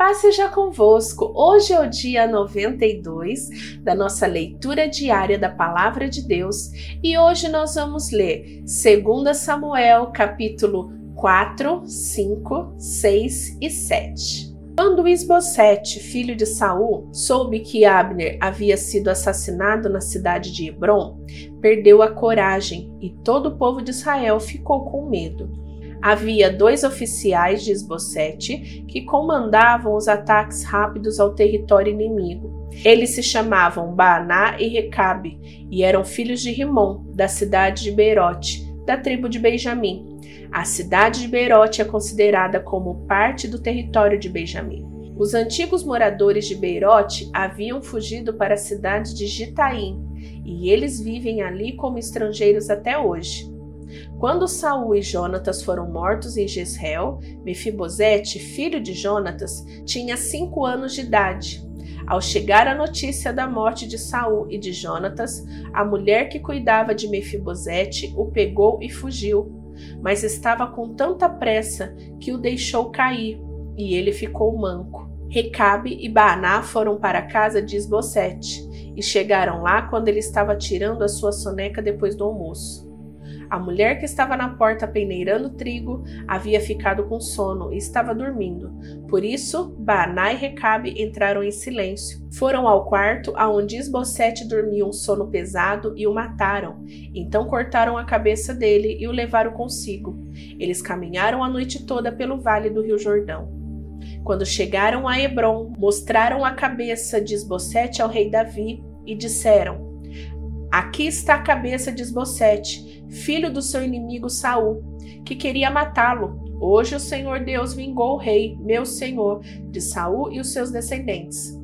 Paz seja convosco. Hoje é o dia 92 da nossa leitura diária da Palavra de Deus e hoje nós vamos ler 2 Samuel, capítulo 4, 5, 6 e 7. Quando Isbosete, filho de Saul, soube que Abner havia sido assassinado na cidade de Hebron, perdeu a coragem e todo o povo de Israel ficou com medo. Havia dois oficiais de Esbocete que comandavam os ataques rápidos ao território inimigo. Eles se chamavam Baaná e Recabe e eram filhos de Rimon, da cidade de Beirote, da tribo de Benjamim. A cidade de Beirote é considerada como parte do território de Benjamim. Os antigos moradores de Beirote haviam fugido para a cidade de Gitaim, e eles vivem ali como estrangeiros até hoje. Quando Saul e Jonatas foram mortos em Jezreel, Mefibosete, filho de Jonatas, tinha cinco anos de idade. Ao chegar a notícia da morte de Saul e de Jonatas, a mulher que cuidava de Mefibosete o pegou e fugiu, mas estava com tanta pressa que o deixou cair, e ele ficou manco. Recabe e Baaná foram para a casa de Esbocete e chegaram lá quando ele estava tirando a sua soneca depois do almoço. A mulher que estava na porta peneirando trigo havia ficado com sono e estava dormindo. Por isso, Baaná e Recabe entraram em silêncio. Foram ao quarto aonde Esbocete dormia um sono pesado e o mataram. Então cortaram a cabeça dele e o levaram consigo. Eles caminharam a noite toda pelo vale do Rio Jordão. Quando chegaram a Hebron, mostraram a cabeça de Esbocete ao rei Davi e disseram: Aqui está a cabeça de Esbocete, filho do seu inimigo Saul, que queria matá-lo. Hoje o Senhor Deus vingou o rei, meu senhor, de Saul e os seus descendentes.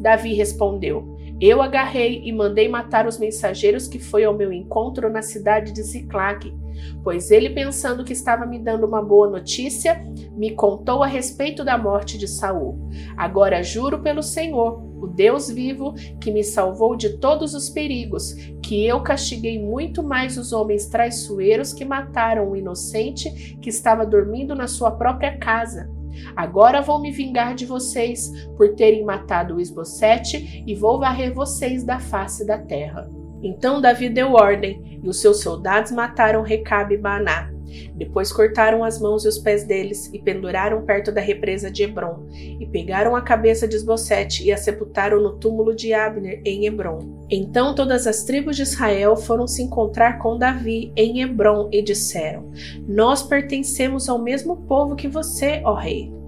Davi respondeu: Eu agarrei e mandei matar os mensageiros que foi ao meu encontro na cidade de Ziclague, pois ele, pensando que estava me dando uma boa notícia, me contou a respeito da morte de Saul. Agora juro pelo Senhor, o Deus vivo, que me salvou de todos os perigos, que eu castiguei muito mais os homens traiçoeiros que mataram o inocente que estava dormindo na sua própria casa. Agora vou me vingar de vocês por terem matado o Esbocete e vou varrer vocês da face da terra. Então Davi deu ordem, e os seus soldados mataram Recabe e Baná. Depois cortaram as mãos e os pés deles e penduraram perto da represa de Hebron, e pegaram a cabeça de Esbocete e a sepultaram no túmulo de Abner em Hebron. Então todas as tribos de Israel foram se encontrar com Davi em Hebron e disseram: Nós pertencemos ao mesmo povo que você, ó rei.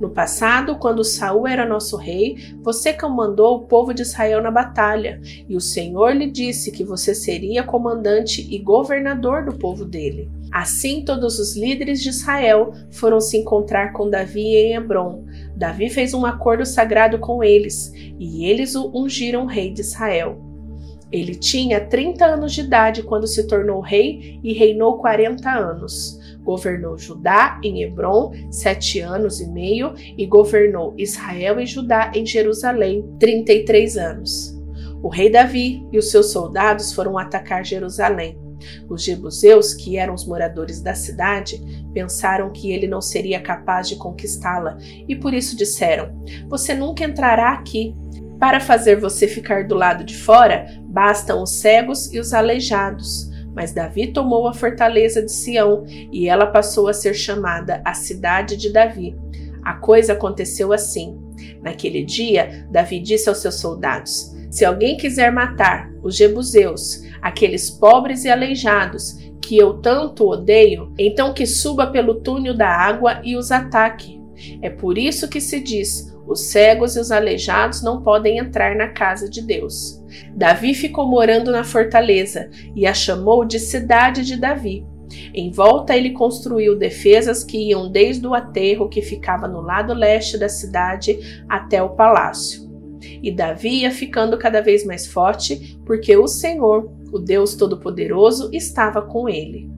No passado, quando Saul era nosso rei, você comandou o povo de Israel na batalha, e o Senhor lhe disse que você seria comandante e governador do povo dele. Assim, todos os líderes de Israel foram se encontrar com Davi em Hebron. Davi fez um acordo sagrado com eles, e eles o ungiram rei de Israel. Ele tinha 30 anos de idade quando se tornou rei e reinou 40 anos. Governou Judá em Hebron sete anos e meio e governou Israel e Judá em Jerusalém 33 anos. O rei Davi e os seus soldados foram atacar Jerusalém. Os jebuseus, que eram os moradores da cidade, pensaram que ele não seria capaz de conquistá-la e por isso disseram: Você nunca entrará aqui. Para fazer você ficar do lado de fora, bastam os cegos e os aleijados. Mas Davi tomou a fortaleza de Sião e ela passou a ser chamada a cidade de Davi. A coisa aconteceu assim. Naquele dia, Davi disse aos seus soldados: Se alguém quiser matar os jebuseus, aqueles pobres e aleijados que eu tanto odeio, então que suba pelo túnel da água e os ataque. É por isso que se diz: os cegos e os aleijados não podem entrar na casa de Deus. Davi ficou morando na fortaleza e a chamou de Cidade de Davi. Em volta, ele construiu defesas que iam desde o aterro que ficava no lado leste da cidade até o palácio. E Davi ia ficando cada vez mais forte, porque o Senhor, o Deus Todo-Poderoso, estava com ele.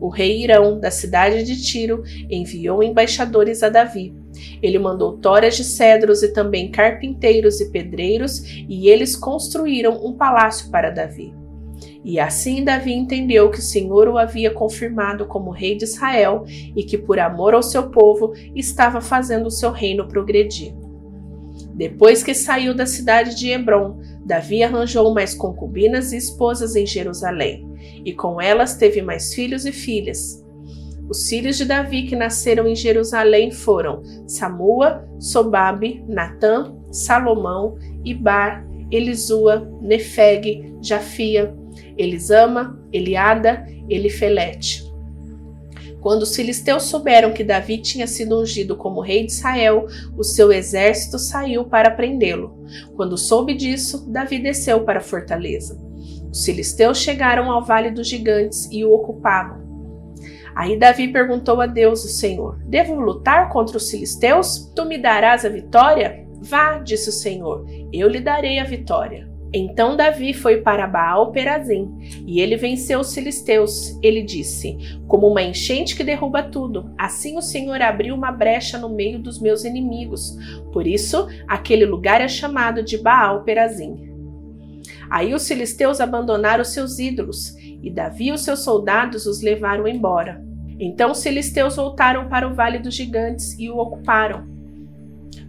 O rei Irão, da cidade de Tiro, enviou embaixadores a Davi ele mandou toras de cedros e também carpinteiros e pedreiros, e eles construíram um palácio para Davi. E assim Davi entendeu que o Senhor o havia confirmado como rei de Israel e que, por amor ao seu povo, estava fazendo o seu reino progredir. Depois que saiu da cidade de Hebron, Davi arranjou mais concubinas e esposas em Jerusalém, e com elas teve mais filhos e filhas. Os filhos de Davi que nasceram em Jerusalém foram Samua, Sobabe, Natã, Salomão, Ibar, Elisua, Nefeg, Jafia, Elisama, Eliada, Elifelete. Quando os filisteus souberam que Davi tinha sido ungido como rei de Israel, o seu exército saiu para prendê-lo. Quando soube disso, Davi desceu para a fortaleza. Os filisteus chegaram ao vale dos gigantes e o ocupavam. Aí Davi perguntou a Deus, o Senhor: Devo lutar contra os filisteus? Tu me darás a vitória? Vá, disse o Senhor, eu lhe darei a vitória. Então Davi foi para Baal Perazim, e ele venceu os filisteus. Ele disse: Como uma enchente que derruba tudo, assim o Senhor abriu uma brecha no meio dos meus inimigos. Por isso, aquele lugar é chamado de Baal Perazim. Aí os filisteus abandonaram seus ídolos, e Davi e os seus soldados os levaram embora. Então os filisteus voltaram para o vale dos gigantes e o ocuparam.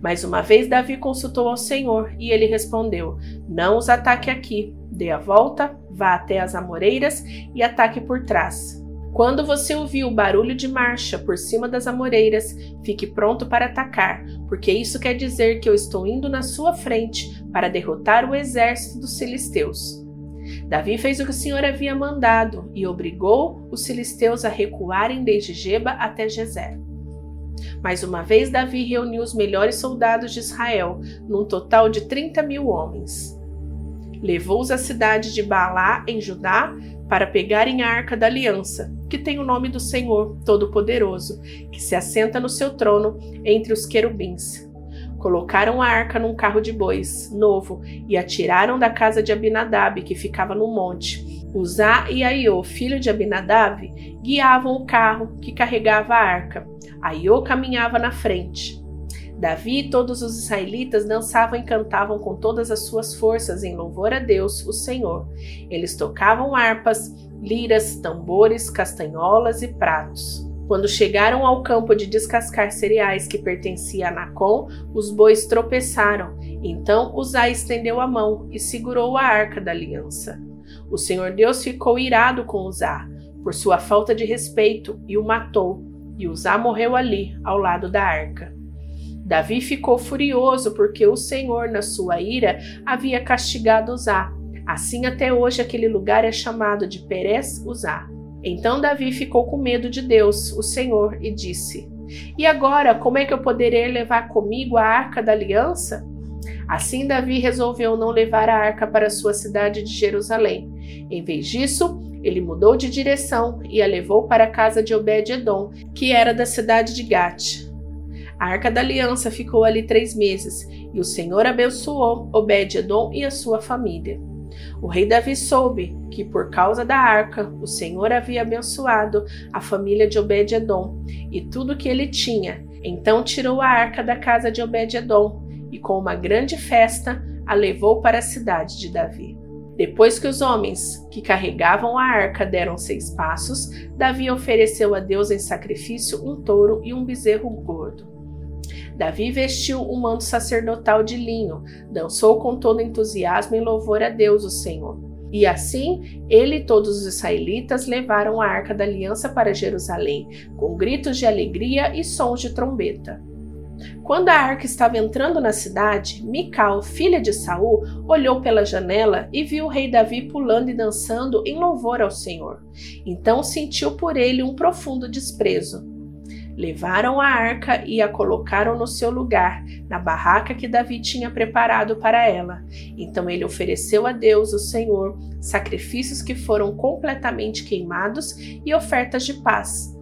Mais uma vez Davi consultou ao Senhor e ele respondeu: Não os ataque aqui. Dê a volta, vá até as amoreiras e ataque por trás. Quando você ouvir o barulho de marcha por cima das amoreiras, fique pronto para atacar, porque isso quer dizer que eu estou indo na sua frente para derrotar o exército dos filisteus. Davi fez o que o Senhor havia mandado e obrigou os filisteus a recuarem desde Geba até Gezer. Mais uma vez, Davi reuniu os melhores soldados de Israel, num total de 30 mil homens. Levou-os à cidade de Baalá, em Judá, para pegarem a arca da aliança, que tem o nome do Senhor Todo-Poderoso, que se assenta no seu trono entre os querubins. Colocaram a arca num carro de bois, novo, e a tiraram da casa de Abinadab, que ficava no monte. Uzá e Aiô, filho de Abinadab, guiavam o carro que carregava a arca. Aiô caminhava na frente. Davi e todos os israelitas dançavam e cantavam com todas as suas forças em louvor a Deus, o Senhor. Eles tocavam harpas, liras, tambores, castanholas e pratos. Quando chegaram ao campo de descascar cereais que pertencia a Nacon, os bois tropeçaram. Então Uzá estendeu a mão e segurou a arca da aliança. O Senhor Deus ficou irado com Uzá por sua falta de respeito e o matou e Uzá morreu ali, ao lado da arca. Davi ficou furioso porque o Senhor, na sua ira, havia castigado Uzá. Assim até hoje aquele lugar é chamado de Perez Uzá. Então Davi ficou com medo de Deus, o Senhor, e disse: E agora, como é que eu poderei levar comigo a arca da aliança? Assim Davi resolveu não levar a arca para sua cidade de Jerusalém. Em vez disso, ele mudou de direção e a levou para a casa de Obed-Edom, que era da cidade de Gate. A arca da aliança ficou ali três meses, e o Senhor abençoou Obed-Edom e a sua família. O rei Davi soube que, por causa da arca, o Senhor havia abençoado a família de Obed-Edom e tudo que ele tinha. Então tirou a arca da casa de Obed-Edom e, com uma grande festa, a levou para a cidade de Davi. Depois que os homens que carregavam a arca deram seis passos, Davi ofereceu a Deus em sacrifício um touro e um bezerro gordo. Davi vestiu um manto sacerdotal de linho, dançou com todo entusiasmo em louvor a Deus, o Senhor. E assim, ele e todos os israelitas levaram a arca da aliança para Jerusalém, com gritos de alegria e sons de trombeta. Quando a arca estava entrando na cidade, Mical, filha de Saul, olhou pela janela e viu o rei Davi pulando e dançando em louvor ao Senhor. Então sentiu por ele um profundo desprezo. Levaram a arca e a colocaram no seu lugar, na barraca que Davi tinha preparado para ela. Então ele ofereceu a Deus, o Senhor, sacrifícios que foram completamente queimados e ofertas de paz.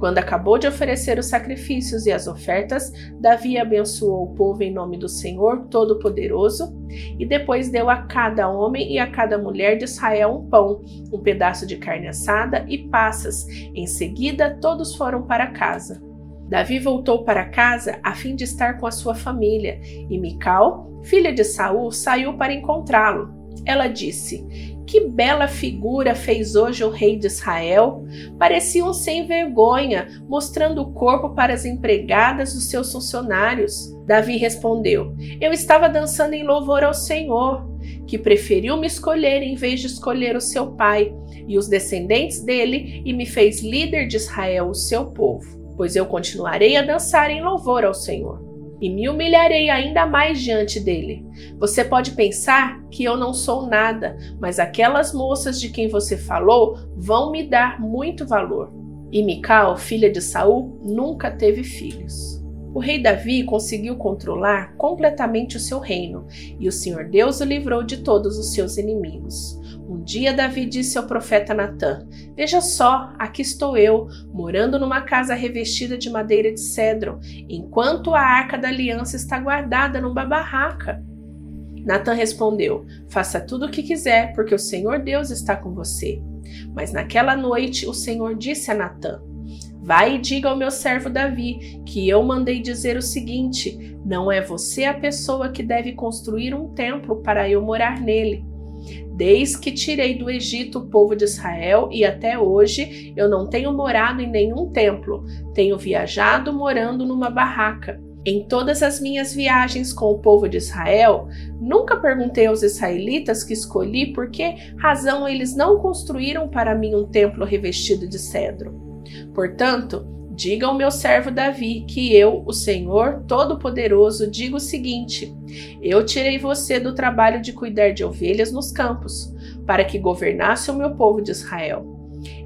Quando acabou de oferecer os sacrifícios e as ofertas, Davi abençoou o povo em nome do Senhor Todo-Poderoso e depois deu a cada homem e a cada mulher de Israel um pão, um pedaço de carne assada e passas. Em seguida, todos foram para casa. Davi voltou para casa a fim de estar com a sua família, e Mical, filha de Saul, saiu para encontrá-lo. Ela disse: Que bela figura fez hoje o rei de Israel! Parecia um sem vergonha, mostrando o corpo para as empregadas dos seus funcionários. Davi respondeu: Eu estava dançando em louvor ao Senhor, que preferiu me escolher em vez de escolher o seu pai e os descendentes dele e me fez líder de Israel, o seu povo. Pois eu continuarei a dançar em louvor ao Senhor e me humilharei ainda mais diante dele. Você pode pensar que eu não sou nada, mas aquelas moças de quem você falou vão me dar muito valor. E Mical, filha de Saul, nunca teve filhos. O rei Davi conseguiu controlar completamente o seu reino, e o Senhor Deus o livrou de todos os seus inimigos. Um dia Davi disse ao profeta Natã: Veja só, aqui estou eu, morando numa casa revestida de madeira de cedro, enquanto a arca da aliança está guardada numa barraca. Natã respondeu: Faça tudo o que quiser, porque o Senhor Deus está com você. Mas naquela noite o Senhor disse a Natã: Vai e diga ao meu servo Davi que eu mandei dizer o seguinte: Não é você a pessoa que deve construir um templo para eu morar nele. Desde que tirei do Egito o povo de Israel e até hoje eu não tenho morado em nenhum templo, tenho viajado morando numa barraca. Em todas as minhas viagens com o povo de Israel, nunca perguntei aos israelitas que escolhi por que razão eles não construíram para mim um templo revestido de cedro. Portanto, Diga ao meu servo Davi que eu, o Senhor Todo-Poderoso, digo o seguinte: Eu tirei você do trabalho de cuidar de ovelhas nos campos, para que governasse o meu povo de Israel.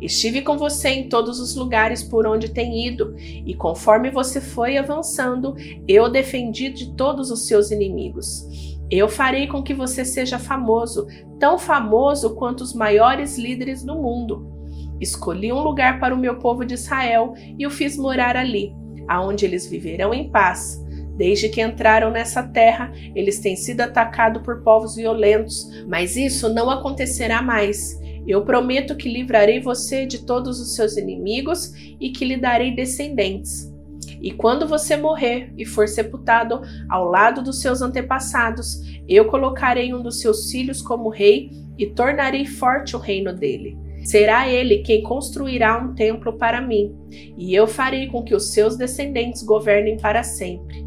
Estive com você em todos os lugares por onde tem ido, e conforme você foi avançando, eu defendi de todos os seus inimigos. Eu farei com que você seja famoso, tão famoso quanto os maiores líderes do mundo. Escolhi um lugar para o meu povo de Israel e o fiz morar ali, aonde eles viverão em paz. Desde que entraram nessa terra, eles têm sido atacados por povos violentos, mas isso não acontecerá mais. Eu prometo que livrarei você de todos os seus inimigos e que lhe darei descendentes. E quando você morrer e for sepultado ao lado dos seus antepassados, eu colocarei um dos seus filhos como rei e tornarei forte o reino dele. Será ele quem construirá um templo para mim, e eu farei com que os seus descendentes governem para sempre.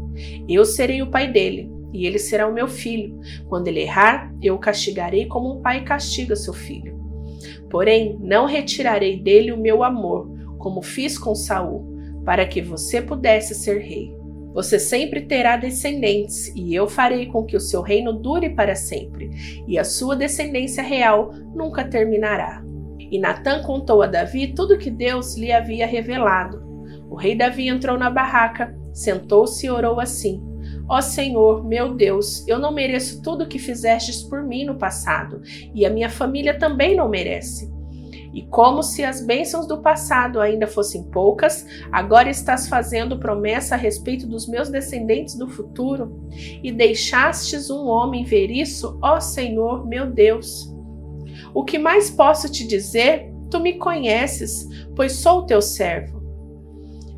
Eu serei o pai dele, e ele será o meu filho. Quando ele errar, eu o castigarei como um pai castiga seu filho. Porém, não retirarei dele o meu amor, como fiz com Saul, para que você pudesse ser rei. Você sempre terá descendentes, e eu farei com que o seu reino dure para sempre, e a sua descendência real nunca terminará. E Natã contou a Davi tudo que Deus lhe havia revelado. O rei Davi entrou na barraca, sentou-se e orou assim: Ó Senhor, meu Deus, eu não mereço tudo o que fizestes por mim no passado, e a minha família também não merece. E como se as bênçãos do passado ainda fossem poucas, agora estás fazendo promessa a respeito dos meus descendentes do futuro, e deixastes um homem ver isso, ó Senhor, meu Deus. O que mais posso te dizer? Tu me conheces, pois sou teu servo.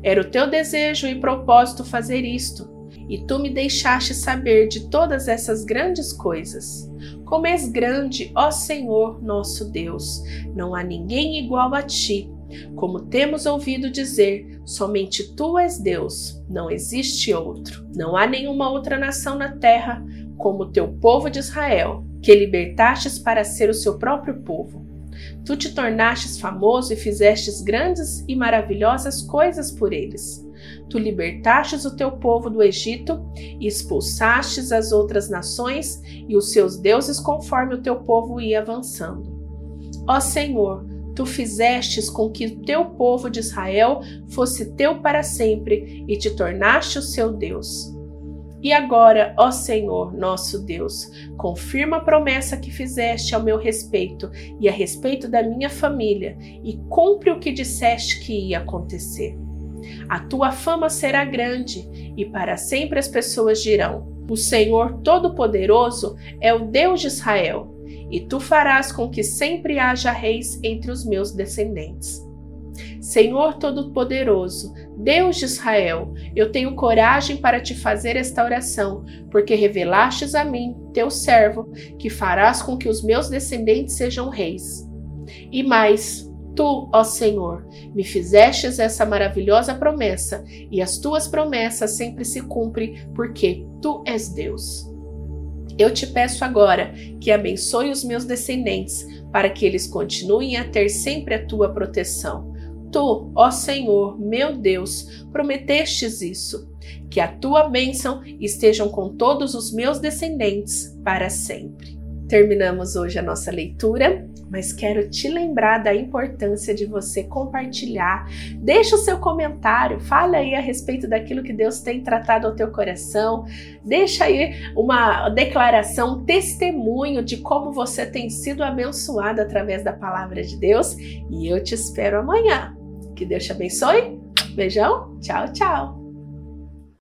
Era o teu desejo e propósito fazer isto, e tu me deixaste saber de todas essas grandes coisas. Como és grande, ó Senhor nosso Deus, não há ninguém igual a ti. Como temos ouvido dizer, somente tu és Deus, não existe outro. Não há nenhuma outra nação na terra como o teu povo de Israel, que libertastes para ser o seu próprio povo. Tu te tornastes famoso e fizestes grandes e maravilhosas coisas por eles. Tu libertastes o teu povo do Egito e expulsastes as outras nações e os seus deuses conforme o teu povo ia avançando. Ó Senhor, tu fizestes com que o teu povo de Israel fosse teu para sempre e te tornaste o seu Deus. E agora, ó Senhor, nosso Deus, confirma a promessa que fizeste ao meu respeito e a respeito da minha família, e cumpre o que disseste que ia acontecer. A tua fama será grande, e para sempre as pessoas dirão: O Senhor Todo-Poderoso é o Deus de Israel, e tu farás com que sempre haja reis entre os meus descendentes. Senhor Todo-Poderoso, Deus de Israel, eu tenho coragem para te fazer esta oração, porque revelastes a mim, teu servo, que farás com que os meus descendentes sejam reis. E mais, Tu, ó Senhor, me fizestes essa maravilhosa promessa, e as tuas promessas sempre se cumprem, porque tu és Deus. Eu te peço agora que abençoe os meus descendentes, para que eles continuem a ter sempre a tua proteção. Tu, ó Senhor, meu Deus, prometestes isso, que a tua bênção estejam com todos os meus descendentes para sempre. Terminamos hoje a nossa leitura, mas quero te lembrar da importância de você compartilhar. Deixa o seu comentário, fale aí a respeito daquilo que Deus tem tratado ao teu coração. Deixa aí uma declaração, um testemunho de como você tem sido abençoado através da palavra de Deus. E eu te espero amanhã. Que Deus te abençoe. Beijão. Tchau, tchau.